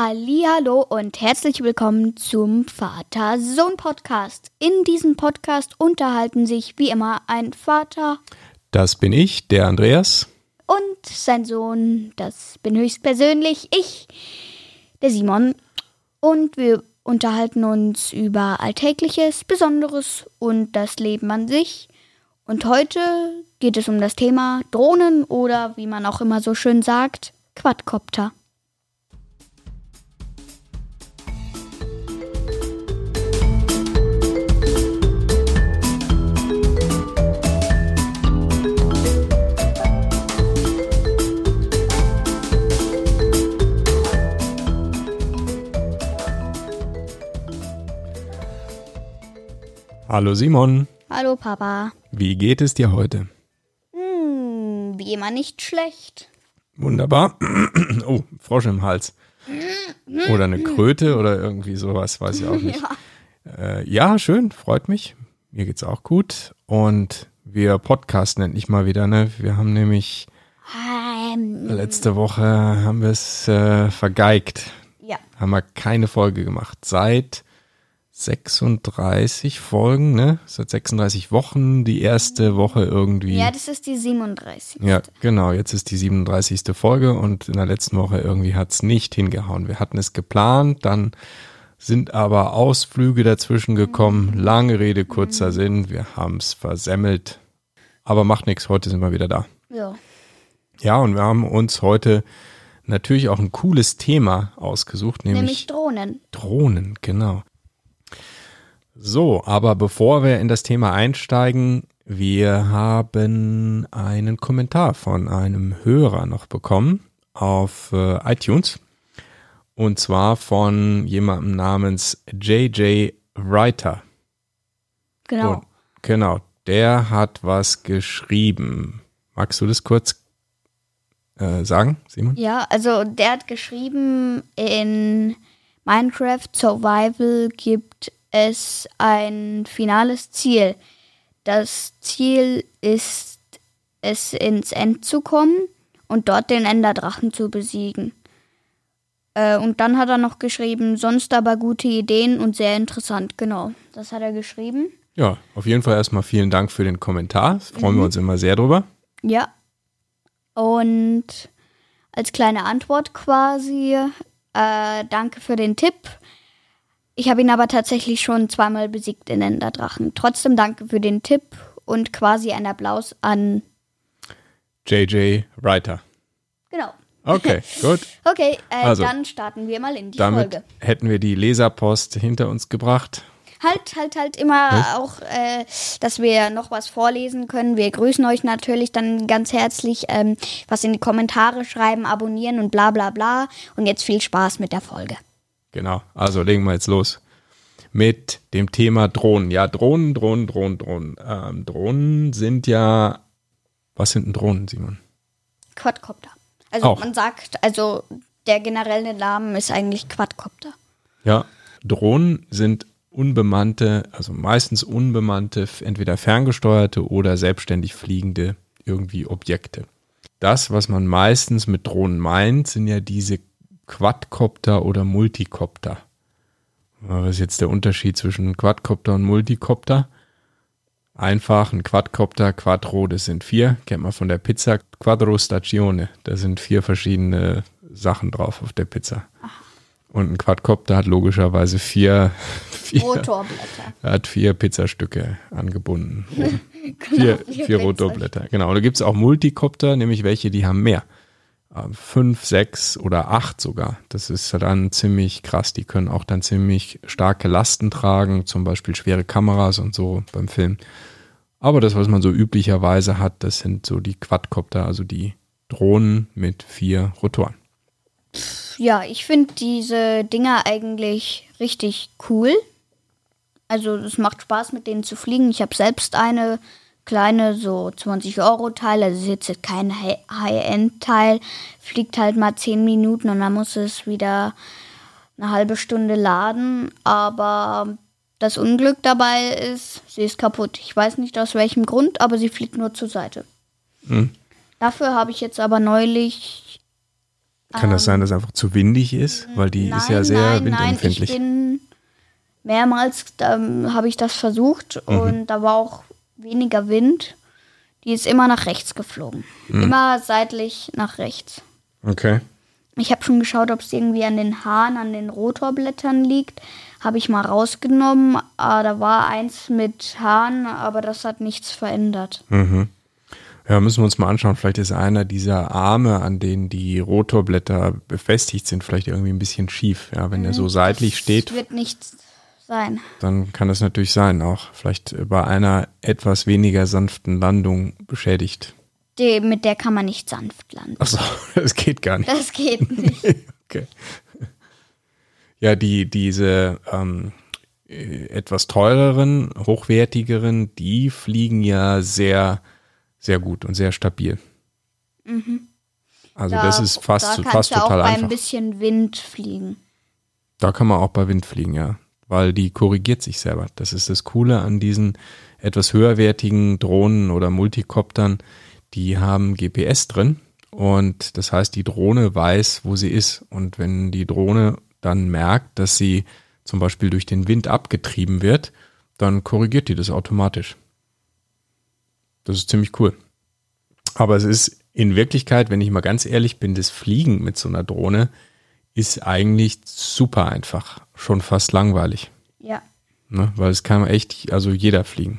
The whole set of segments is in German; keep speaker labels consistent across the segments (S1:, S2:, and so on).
S1: Hallo und herzlich willkommen zum Vater-Sohn-Podcast. In diesem Podcast unterhalten sich wie immer ein Vater
S2: Das bin ich, der Andreas.
S1: und sein Sohn, das bin höchstpersönlich ich, der Simon. Und wir unterhalten uns über Alltägliches, Besonderes und das Leben an sich. Und heute geht es um das Thema Drohnen oder wie man auch immer so schön sagt, Quadcopter.
S2: Hallo Simon,
S1: Hallo Papa.
S2: wie geht es dir heute?
S1: Hm, wie immer nicht schlecht.
S2: Wunderbar. Oh, Frosch im Hals. Oder eine Kröte oder irgendwie sowas, weiß ich auch nicht.
S1: Ja.
S2: Äh, ja, schön, freut mich. Mir geht's auch gut. Und wir podcasten endlich mal wieder, ne? Wir haben nämlich
S1: Ähm,
S2: letzte Woche haben wir es äh, vergeigt.
S1: ja.
S2: Haben wir keine Folge gemacht. Seit 36 Folgen, ne? Seit 36 Wochen, die erste Woche irgendwie.
S1: ja, das ist die 37.
S2: Ja, genau. Jetzt ist die 37. Folge und in der letzten Woche irgendwie hat's nicht hingehauen. Wir hatten es geplant, dann sind aber Ausflüge dazwischen gekommen. Lange Rede, kurzer Sinn. Wir haben's versemmelt. Aber macht nichts, heute sind wir wieder da.
S1: Ja.
S2: Ja, und wir haben uns heute natürlich auch ein cooles Thema ausgesucht,
S1: Nämlich
S2: nämlich,
S1: Drohnen.
S2: Drohnen, genau. So, aber bevor wir in das Thema einsteigen, wir haben einen Kommentar von einem Hörer noch bekommen auf äh, iTunes. Und zwar von jemandem namens JJ Writer.
S1: Genau.
S2: Und, genau, der hat was geschrieben. Magst du das kurz äh, sagen, Simon?
S1: Ja, also der hat geschrieben, in Minecraft Survival gibt es ein finales Ziel. Das Ziel ist es ins End zu kommen und dort den Enderdrachen zu besiegen. Äh, und dann hat er noch geschrieben, sonst aber gute Ideen und sehr interessant. Genau, das hat er geschrieben.
S2: Ja, auf jeden Fall erstmal vielen Dank für den Kommentar. Freuen wir uns immer sehr drüber.
S1: Ja. Und als kleine Antwort quasi, äh, danke für den Tipp. Ich habe ihn aber tatsächlich schon zweimal besiegt in Enderdrachen. Trotzdem danke für den Tipp und quasi ein Applaus an.
S2: JJ Writer.
S1: Genau.
S2: Okay, gut.
S1: Okay, äh,
S2: Also,
S1: dann starten wir mal in die
S2: Damit
S1: Folge.
S2: hätten wir die Leserpost hinter uns gebracht.
S1: Halt, halt, halt immer
S2: Was?
S1: auch, äh, dass wir noch was vorlesen können. Wir grüßen euch natürlich dann ganz herzlich. Ähm, was in die Kommentare schreiben, abonnieren und bla bla bla. Und jetzt viel Spaß mit der Folge.
S2: Genau, also legen wir jetzt los mit dem Thema Drohnen. Ja, Drohnen, Drohnen, Drohnen, Drohnen. Ähm, Drohnen sind ja. Was sind denn Drohnen, Simon?
S1: Quadcopter. Also
S2: Auch.
S1: man sagt, also der generelle Name ist eigentlich Quadcopter.
S2: Ja, Drohnen sind unbemannte, also meistens unbemannte, entweder ferngesteuerte oder selbstständig fliegende irgendwie Objekte. Das, was man meistens mit Drohnen meint, sind ja diese Quadcopter oder Multicopter. Was ist jetzt der Unterschied zwischen Quadcopter und Multicopter? Einfach ein Quadcopter, Quattro, das sind vier, kennt man von der Pizza, Quattro Stagione, da sind vier verschiedene Sachen drauf auf der Pizza. Und ein Quadcopter hat logischerweise vier, vier,
S1: Rotorblätter.
S2: hat vier Pizzastücke angebunden. vier,
S1: vier
S2: vier Rotorblätter. Genau. Und da gibt es auch Multicopter, nämlich welche, die haben mehr. Fünf, sechs oder acht sogar. Das ist dann ziemlich krass. Die können auch dann ziemlich starke Lasten tragen, zum Beispiel schwere Kameras und so beim Film. Aber das, was man so üblicherweise hat, das sind so die Quadcopter, also die Drohnen mit vier Rotoren.
S1: Ja, ich finde diese Dinger eigentlich richtig cool. Also es macht Spaß, mit denen zu fliegen. Ich habe selbst eine kleine, so 20 Euro Teil. Also es ist jetzt kein Hi- High-End-Teil. Fliegt halt mal 10 Minuten und dann muss es wieder eine halbe Stunde laden. Aber das Unglück dabei ist, sie ist kaputt. Ich weiß nicht aus welchem Grund, aber sie fliegt nur zur Seite.
S2: Hm.
S1: Dafür habe ich jetzt aber neulich
S2: Kann das sein, dass einfach zu windig ist? Weil die ist ja sehr
S1: nein,
S2: windempfindlich.
S1: Nein, ich bin mehrmals ähm, habe ich das versucht
S2: Mhm.
S1: und da war auch weniger Wind. Die ist immer nach rechts geflogen.
S2: Mhm.
S1: Immer seitlich nach rechts.
S2: okay.
S1: Ich habe schon geschaut, ob es irgendwie an den Haaren, an den Rotorblättern liegt. Habe ich mal rausgenommen. Ah, da war eins mit Haaren, aber das hat nichts verändert.
S2: Ja, müssen wir uns mal anschauen. Vielleicht ist einer dieser Arme, an denen die Rotorblätter befestigt sind, vielleicht irgendwie ein bisschen schief. Ja, wenn der so seitlich steht,
S1: Es wird nichts sein.
S2: dann kann das natürlich sein, auch vielleicht bei einer etwas weniger sanften Landung beschädigt.
S1: Die, mit der kann man nicht sanft landen.
S2: Achso, das geht gar nicht.
S1: Das geht nicht.
S2: Okay. Ja, die, diese ähm, äh, etwas teureren, hochwertigeren, die fliegen ja sehr, sehr gut und sehr stabil. Also das ist fast,
S1: da
S2: so-
S1: kannst
S2: fast
S1: du auch
S2: total
S1: bei
S2: einfach.
S1: ein bisschen Wind fliegen.
S2: Da kann man auch bei Wind fliegen, ja. Weil die korrigiert sich selber. Das ist das Coole an diesen etwas höherwertigen Drohnen oder Multikoptern. Die haben GPS drin und das heißt, die Drohne weiß, wo sie ist. Und wenn die Drohne dann merkt, dass sie zum Beispiel durch den Wind abgetrieben wird, dann korrigiert die das automatisch. Das ist ziemlich cool. Aber es ist in Wirklichkeit, wenn ich mal ganz ehrlich bin, das Fliegen mit so einer Drohne ist eigentlich super einfach. Schon fast langweilig.
S1: Ja.
S2: Ne? Weil es kann echt, also jeder fliegen.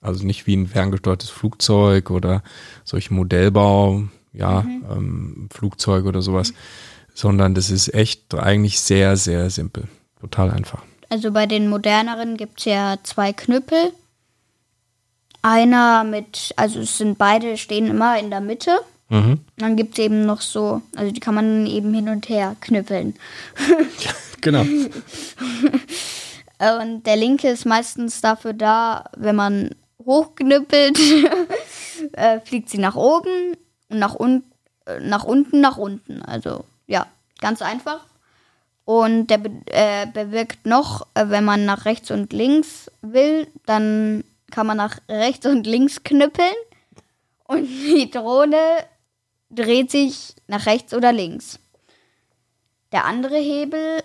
S2: Also nicht wie ein ferngesteuertes Flugzeug oder solche Modellbau, ja, ähm, Flugzeug oder sowas, sondern das ist echt eigentlich sehr, sehr simpel. Total einfach.
S1: Also bei den moderneren gibt es ja zwei Knüppel. Einer mit, also es sind beide, stehen immer in der Mitte.
S2: Mhm.
S1: Dann gibt es eben noch so, also die kann man eben hin und her knüppeln.
S2: Genau.
S1: Äh, Und der linke ist meistens dafür da, wenn man hochknüppelt, äh, fliegt sie nach oben und nach, un äh, nach unten, nach unten. Also ja, ganz einfach. Und der be äh, bewirkt noch, äh, wenn man nach rechts und links will, dann kann man nach rechts und links knüppeln und die Drohne dreht sich nach rechts oder links. Der andere Hebel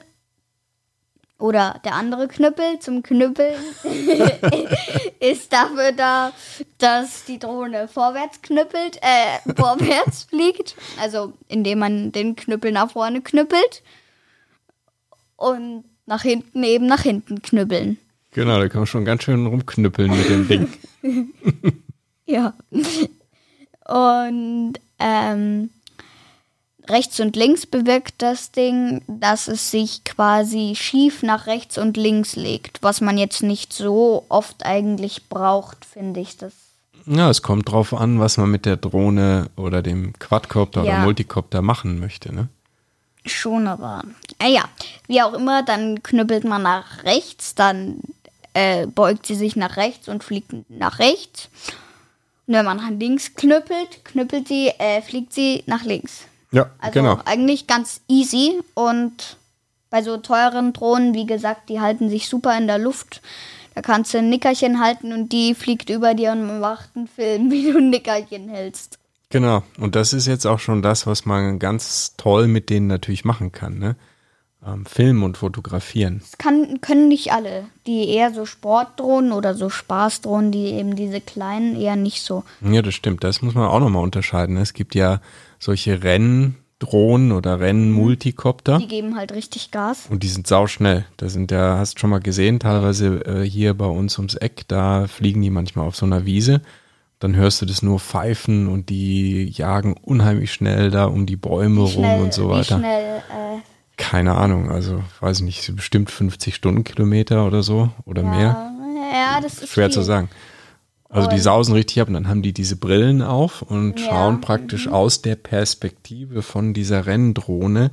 S1: oder der andere Knüppel zum Knüppeln ist dafür da, dass die Drohne vorwärts knüppelt, äh, vorwärts fliegt. Also indem man den Knüppel nach vorne knüppelt und nach hinten eben nach hinten knüppeln.
S2: Genau, da kann man schon ganz schön rumknüppeln mit dem Ding.
S1: Ja. Und ähm, rechts und links bewirkt das Ding, dass es sich quasi schief nach rechts und links legt, was man jetzt nicht so oft eigentlich braucht, finde ich. Das
S2: Ja, es kommt drauf an, was man mit der Drohne oder dem Quadcopter oder
S1: Ja.
S2: Multicopter machen möchte, ne?
S1: schon, aber ah ja, wie auch immer, dann knüppelt man nach rechts, dann äh, beugt sie sich nach rechts und fliegt nach rechts. Wenn man nach links knüppelt, knüppelt sie, äh, fliegt sie nach links.
S2: Ja,
S1: Also
S2: genau.
S1: eigentlich ganz easy und bei so teuren Drohnen, wie gesagt, die halten sich super in der Luft. Da kannst du ein Nickerchen halten und die fliegt über dir und macht einen Film, wie du ein Nickerchen hältst.
S2: Genau. Und das ist jetzt auch schon das, was man ganz toll mit denen natürlich machen kann, ne? Ähm, filmen und fotografieren.
S1: Das kann, können nicht alle. Die eher so Sportdrohnen oder so Spaßdrohnen, die eben diese kleinen eher nicht so.
S2: Ja, das stimmt. Das muss man auch nochmal unterscheiden. Es gibt ja solche Renndrohnen oder Rennmultikopter.
S1: Die geben halt richtig Gas.
S2: Und die sind sauschnell. Da sind ja, hast du schon mal gesehen, teilweise äh, hier bei uns ums Eck, da fliegen die manchmal auf so einer Wiese. Dann hörst du das nur pfeifen und die jagen unheimlich schnell da um die Bäume rum
S1: Schnell,
S2: und so
S1: wie
S2: weiter.
S1: schnell, äh,
S2: Keine Ahnung, also weiß nicht, so bestimmt 50 Stundenkilometer oder so oder mehr.
S1: ja, ja, das ist
S2: Schwer
S1: viel.
S2: zu sagen. Also die
S1: Und-
S2: sausen richtig ab und dann haben die diese Brillen auf und
S1: Ja.
S2: schauen praktisch aus der Perspektive von dieser Renndrohne,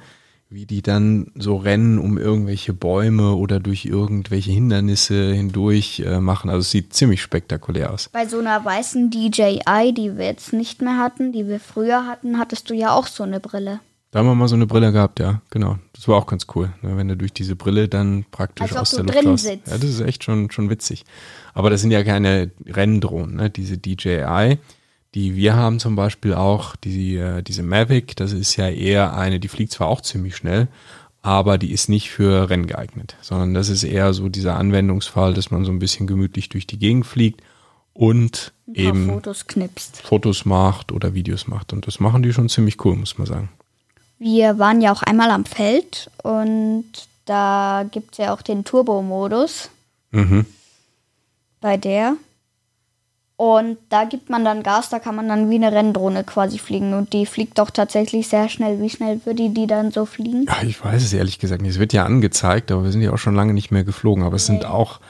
S2: wie die dann so rennen um irgendwelche Bäume oder durch irgendwelche Hindernisse hindurch äh, machen. Also es sieht ziemlich spektakulär aus.
S1: Bei so einer weißen DJI, die wir jetzt nicht mehr hatten, die wir früher hatten, hattest du ja auch so eine Brille.
S2: Da haben wir mal so eine Brille gehabt, ja, genau. Das war auch ganz cool, ne, wenn du durch diese Brille dann praktisch
S1: Als
S2: aus der Luft schaust.
S1: sitzt.
S2: Ja, das ist echt schon, schon witzig. Aber das sind ja keine Renndrohnen, ne? Diese DJI, die wir haben zum Beispiel auch, die, äh, diese Mavic, das ist ja eher eine, die fliegt zwar auch ziemlich schnell, aber die ist nicht für Rennen geeignet, sondern das ist eher so dieser Anwendungsfall, dass man so ein bisschen gemütlich durch die Gegend fliegt und eben
S1: Fotos knipst.
S2: Fotos macht oder Videos macht. Und das machen die schon ziemlich cool, muss man sagen.
S1: Wir waren ja auch einmal am Feld und da gibt es ja auch den Turbo-Modus
S2: Mhm.
S1: bei der. Und da gibt man dann Gas, da kann man dann wie eine Renndrohne quasi fliegen. Und die fliegt doch tatsächlich sehr schnell. Wie schnell würde die dann so fliegen?
S2: Ja, ich weiß es ehrlich gesagt nicht. Es wird ja angezeigt, aber wir sind ja auch schon lange nicht mehr geflogen. Aber es sind
S1: Nee.
S2: auch,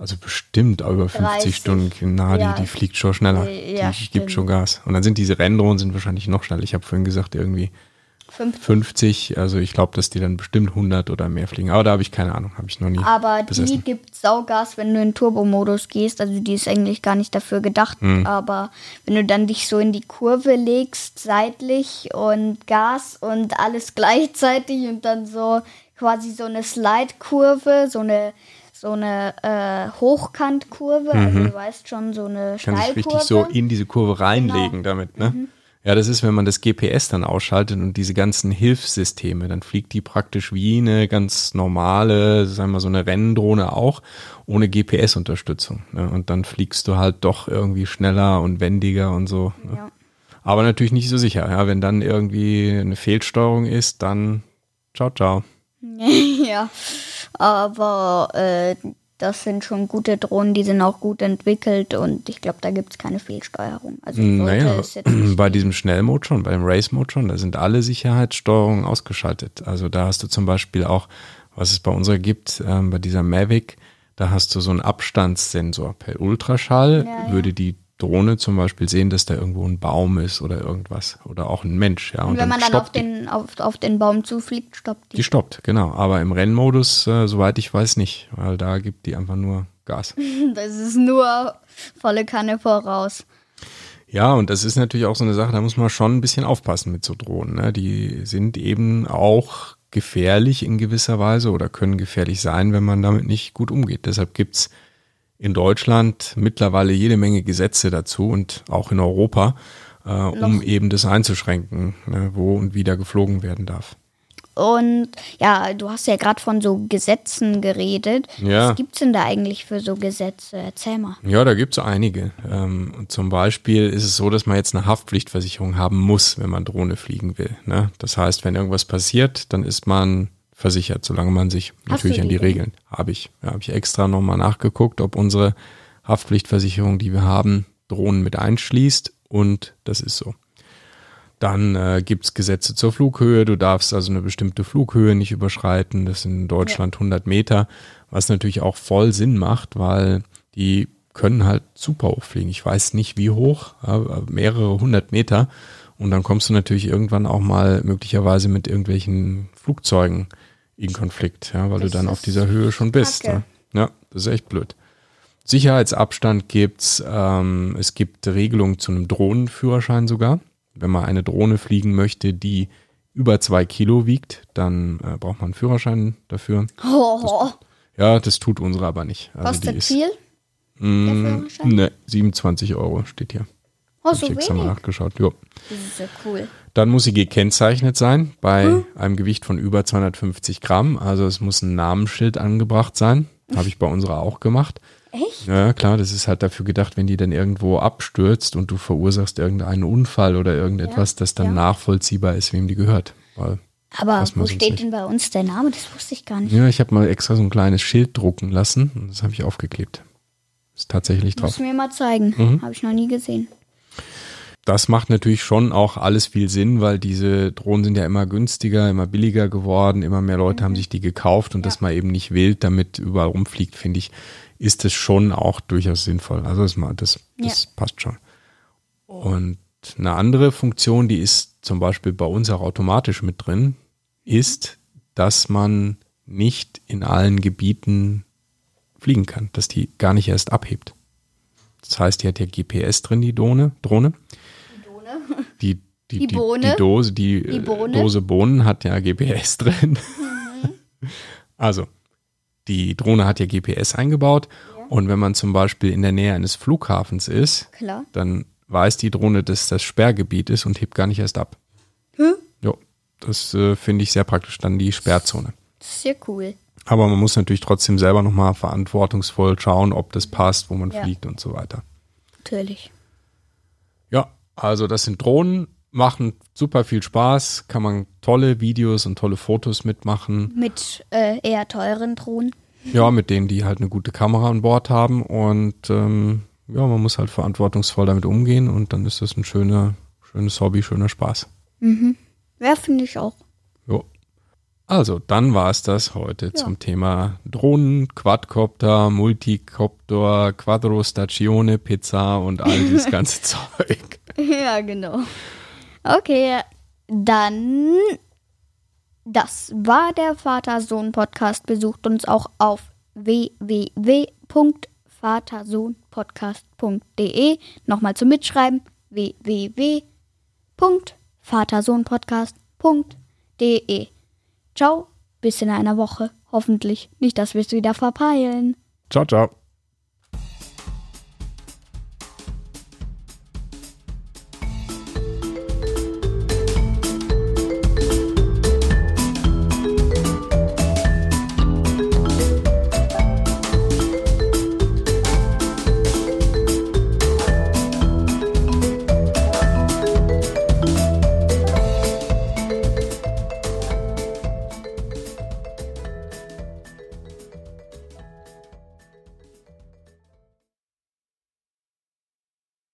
S2: also bestimmt über 50
S1: 30.
S2: Stunden. Na,
S1: Ja.
S2: die, die fliegt schon schneller.
S1: Ja,
S2: die
S1: stimmt.
S2: gibt schon Gas. Und dann sind diese Renndrohnen sind wahrscheinlich noch schneller. Ich habe vorhin gesagt, irgendwie
S1: Fünf
S2: 50. Also ich glaube, dass die dann bestimmt 100 oder mehr fliegen. Aber da habe ich keine Ahnung. Habe ich noch nie
S1: Aber die
S2: besessen.
S1: gibt Saugas, wenn du in Turbo-Modus gehst. Also die ist eigentlich gar nicht dafür gedacht.
S2: Hm.
S1: Aber wenn du dann dich so in die Kurve legst, seitlich und Gas und alles gleichzeitig und dann so quasi so eine Slide-Kurve, so eine so eine äh, Hochkantkurve, also du weißt schon, so eine
S2: Mhm. kann sich
S1: Steilkurve.
S2: richtig so in diese Kurve reinlegen
S1: Genau.
S2: damit, ne? Ja, das ist, wenn man das GPS dann ausschaltet und diese ganzen Hilfssysteme, dann fliegt die praktisch wie eine ganz normale, sagen wir mal so eine Renndrohne auch, ohne GPS-Unterstützung. Ne? Und dann fliegst du halt doch irgendwie schneller und wendiger und so. Ne?
S1: Ja.
S2: Aber natürlich nicht so sicher. Ja? Wenn dann irgendwie eine Fehlsteuerung ist, dann ciao, ciao.
S1: ja, aber äh, das sind schon gute Drohnen, die sind auch gut entwickelt und ich glaube, da gibt es keine Fehlsteuerung. Also
S2: Naja, bei diesem Schnellmode schon, beim Race-Mode schon, da sind alle Sicherheitssteuerungen ausgeschaltet. Also da hast du zum Beispiel auch, was es bei unserer gibt, ähm, bei dieser Mavic, da hast du so einen Abstandssensor. Per Ultraschall
S1: Ja, ja.
S2: würde die Drohne zum Beispiel sehen, dass da irgendwo ein Baum ist oder irgendwas oder auch ein Mensch. Ja,
S1: Und wenn man dann auf den, auf, auf den Baum zufliegt, stoppt die.
S2: Die stoppt, genau. Aber im Rennmodus, äh, soweit ich weiß, nicht, weil da gibt die einfach nur Gas.
S1: Das ist nur volle Kanne voraus.
S2: Ja, und das ist natürlich auch so eine Sache, da muss man schon ein bisschen aufpassen mit so Drohnen. Ne? Die sind eben auch gefährlich in gewisser Weise oder können gefährlich sein, wenn man damit nicht gut umgeht. Deshalb gibt's in Deutschland mittlerweile jede Menge Gesetze dazu und auch in Europa, äh, um eben das einzuschränken, ne, wo und wie da geflogen werden darf.
S1: Und ja, du hast ja gerade von so Gesetzen geredet.
S2: Ja.
S1: Was gibt's denn da eigentlich für so Gesetze? Erzähl mal.
S2: Ja, da gibt's einige. Ähm, und zum Beispiel ist es so, dass man jetzt eine Haftpflichtversicherung haben muss, wenn man Drohne fliegen will. Ne? Das heißt, wenn irgendwas passiert, dann ist man versichert, solange man sich
S1: Hast
S2: natürlich an die? Regeln. Habe ich. Ja, habe ich extra nochmal nachgeguckt, ob unsere Haftpflichtversicherung, die wir haben, Drohnen mit einschließt. Und das ist so. Dann äh, gibt's Gesetze zur Flughöhe. Du darfst also eine bestimmte Flughöhe nicht überschreiten. Das sind in Deutschland 100 Meter, was natürlich auch voll Sinn macht, weil die können halt super hoch fliegen. Ich weiß nicht wie hoch, aber mehrere hundert Meter. Und dann kommst du natürlich irgendwann auch mal möglicherweise mit irgendwelchen Flugzeugen in Konflikt, ja, weil
S1: Das
S2: du dann auf dieser Höhe schon bist. Ne? Ja, das ist echt blöd. Sicherheitsabstand gibt's. Ähm, es gibt Regelungen zu einem Drohnenführerschein sogar. Wenn man eine Drohne fliegen möchte, die über zwei Kilo wiegt, dann äh, braucht man einen Führerschein dafür.
S1: Oh,
S2: Ja, das tut unsere aber nicht. Also
S1: kostet
S2: ist,
S1: viel?
S2: Mm,
S1: der Führerschein?
S2: Ne, 27 Euro steht hier.
S1: Oh,
S2: Hab
S1: so
S2: ich extra mal
S1: wenig.
S2: nachgeschaut. Jo.
S1: Das ist ja cool.
S2: Dann muss sie gekennzeichnet sein bei
S1: Hm?
S2: einem Gewicht von über 250 Gramm. Also es muss ein Namensschild angebracht sein. Habe ich bei unserer auch gemacht.
S1: Echt?
S2: Ja, klar, das ist halt dafür gedacht, wenn die dann irgendwo abstürzt und du verursachst irgendeinen Unfall oder irgendetwas,
S1: Ja,
S2: das dann
S1: ja.
S2: nachvollziehbar ist, wem die gehört. Weil,
S1: Aber wo steht
S2: nicht.
S1: denn bei uns der Name? Das wusste ich gar nicht.
S2: ja, ich habe mal extra so ein kleines Schild drucken lassen und das habe ich aufgeklebt. Ist tatsächlich drauf.
S1: Musst du mir mal zeigen.
S2: Mhm.
S1: Habe ich noch nie gesehen.
S2: Das macht natürlich schon auch alles viel Sinn, weil diese Drohnen sind ja immer günstiger, immer billiger geworden, immer mehr Leute haben sich die gekauft und dass man eben nicht wild damit überall rumfliegt, finde ich, ist es schon auch durchaus sinnvoll. Also das, das, das passt schon. Und eine andere Funktion, die ist zum Beispiel bei uns auch automatisch mit drin, ist, dass man nicht in allen Gebieten fliegen kann, dass die gar nicht erst abhebt. Das heißt, die hat ja GPS drin, die Drohne, Drohne. Die, die,
S1: Die
S2: die,
S1: Bohne.
S2: die Dose, die,
S1: Die
S2: äh,
S1: Bohne.
S2: Dose Bohnen hat ja GPS drin. Also, die Drohne hat ja GPS eingebaut und wenn man zum Beispiel in der Nähe eines Flughafens ist,
S1: Klar.
S2: dann weiß die Drohne, dass das Sperrgebiet ist und hebt gar nicht erst ab.
S1: Hm?
S2: Ja, das äh, finde ich sehr praktisch, dann die Sperrzone.
S1: Sehr cool.
S2: Aber man muss natürlich trotzdem selber nochmal verantwortungsvoll schauen, ob das passt, wo man
S1: Ja.
S2: fliegt und so weiter.
S1: Natürlich.
S2: Ja, also das sind Drohnen, machen super viel Spaß, kann man tolle Videos und tolle Fotos mitmachen.
S1: Mit äh, eher teuren Drohnen.
S2: Ja, mit denen, die halt eine gute Kamera an Bord haben und ähm, ja, man muss halt verantwortungsvoll damit umgehen und dann ist das ein schöner, schönes Hobby, schöner Spaß.
S1: Ja, finde ich auch.
S2: Also, dann war es das heute zum Thema Drohnen, Quadcopter, Multicopter, Quadrostazione, Pizza und all dieses ganze Zeug.
S1: Ja, genau. Okay, dann das war der Vater-Sohn-Podcast. Besucht uns auch auf www.vatersohnpodcast.de. Nochmal zum Mitschreiben. www.vatersohnpodcast.de. Ciao, bis in einer Woche. Hoffentlich. Nicht, dass wir es wieder verpeilen.
S2: Ciao, ciao.